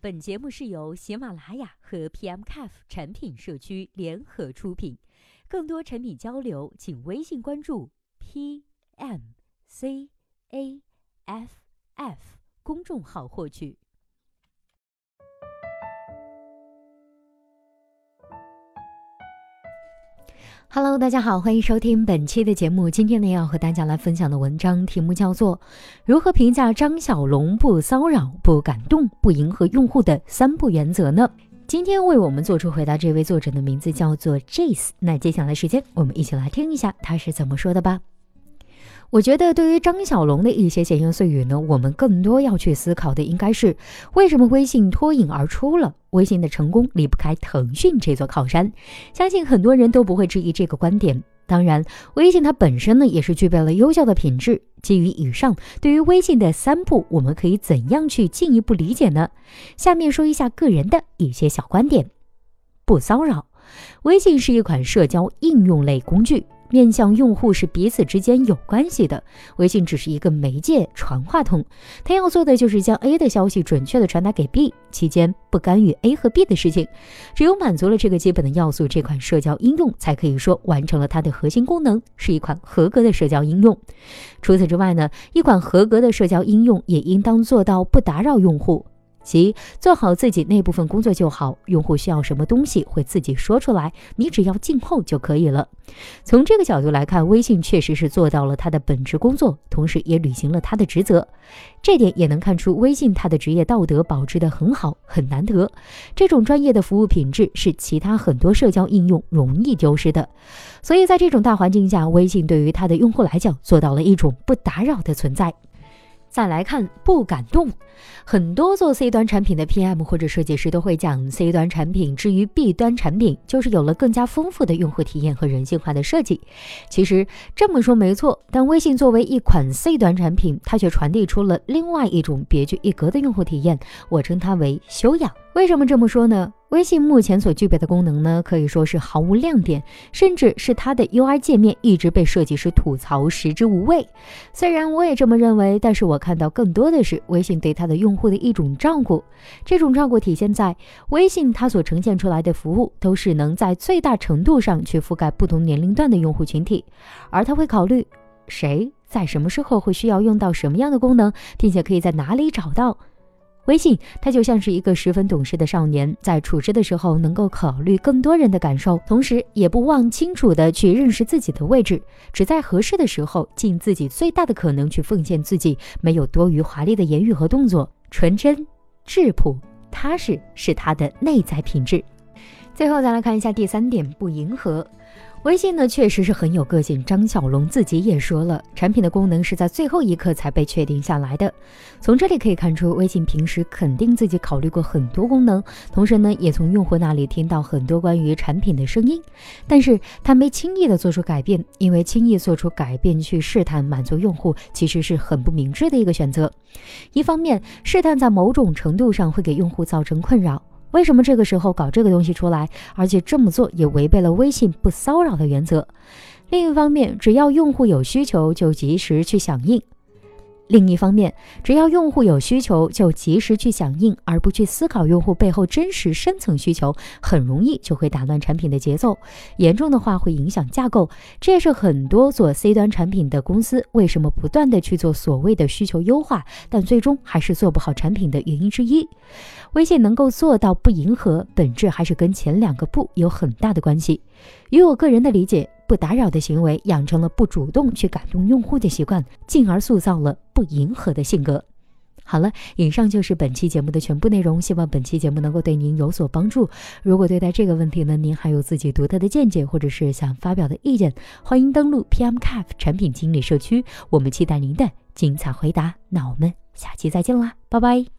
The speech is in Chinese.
本节目是由喜马拉雅和 PMCAF 产品社区联合出品。更多产品交流，请微信关注 PMCAF F 公众号获取。Hello，大家好，欢迎收听本期的节目。今天呢，要和大家来分享的文章题目叫做《如何评价张小龙不骚扰、不感动、不迎合用户的三不原则》呢？今天为我们做出回答，这位作者的名字叫做 Jace。那接下来时间，我们一起来听一下他是怎么说的吧。我觉得对于张小龙的一些闲言碎语呢，我们更多要去思考的应该是为什么微信脱颖而出了？微信的成功离不开腾讯这座靠山，相信很多人都不会质疑这个观点。当然，微信它本身呢也是具备了优秀的品质。基于以上，对于微信的三步，我们可以怎样去进一步理解呢？下面说一下个人的一些小观点：不骚扰，微信是一款社交应用类工具。面向用户是彼此之间有关系的，微信只是一个媒介传话筒，它要做的就是将 A 的消息准确的传达给 B，期间不干预 A 和 B 的事情。只有满足了这个基本的要素，这款社交应用才可以说完成了它的核心功能，是一款合格的社交应用。除此之外呢，一款合格的社交应用也应当做到不打扰用户。即做好自己那部分工作就好，用户需要什么东西会自己说出来，你只要静候就可以了。从这个角度来看，微信确实是做到了它的本职工作，同时也履行了它的职责。这点也能看出微信它的职业道德保持得很好，很难得。这种专业的服务品质是其他很多社交应用容易丢失的。所以在这种大环境下，微信对于它的用户来讲，做到了一种不打扰的存在。再来看不敢动，很多做 C 端产品的 PM 或者设计师都会讲，C 端产品之于 B 端产品，就是有了更加丰富的用户体验和人性化的设计。其实这么说没错，但微信作为一款 C 端产品，它却传递出了另外一种别具一格的用户体验，我称它为修养。为什么这么说呢？微信目前所具备的功能呢，可以说是毫无亮点，甚至是它的 UI 界面一直被设计师吐槽食之无味。虽然我也这么认为，但是我看到更多的是微信对它的用户的一种照顾。这种照顾体现在微信它所呈现出来的服务，都是能在最大程度上去覆盖不同年龄段的用户群体，而它会考虑谁在什么时候会需要用到什么样的功能，并且可以在哪里找到。微信，它就像是一个十分懂事的少年，在处事的时候能够考虑更多人的感受，同时也不忘清楚的去认识自己的位置，只在合适的时候尽自己最大的可能去奉献自己，没有多余华丽的言语和动作，纯真、质朴、踏实是它的内在品质。最后再来看一下第三点，不迎合。微信呢，确实是很有个性。张小龙自己也说了，产品的功能是在最后一刻才被确定下来的。从这里可以看出，微信平时肯定自己考虑过很多功能，同时呢，也从用户那里听到很多关于产品的声音。但是他没轻易的做出改变，因为轻易做出改变去试探满足用户，其实是很不明智的一个选择。一方面，试探在某种程度上会给用户造成困扰。为什么这个时候搞这个东西出来？而且这么做也违背了微信不骚扰的原则。另一方面，只要用户有需求，就及时去响应。另一方面，只要用户有需求，就及时去响应，而不去思考用户背后真实深层需求，很容易就会打乱产品的节奏，严重的话会影响架构。这也是很多做 C 端产品的公司为什么不断的去做所谓的需求优化，但最终还是做不好产品的原因之一。微信能够做到不迎合，本质还是跟前两个不有很大的关系。与我个人的理解。不打扰的行为，养成了不主动去感动用户的习惯，进而塑造了不迎合的性格。好了，以上就是本期节目的全部内容，希望本期节目能够对您有所帮助。如果对待这个问题呢，您还有自己独特的见解，或者是想发表的意见，欢迎登录 PMCAF 产品经理社区，我们期待您的精彩回答。那我们下期再见啦，拜拜。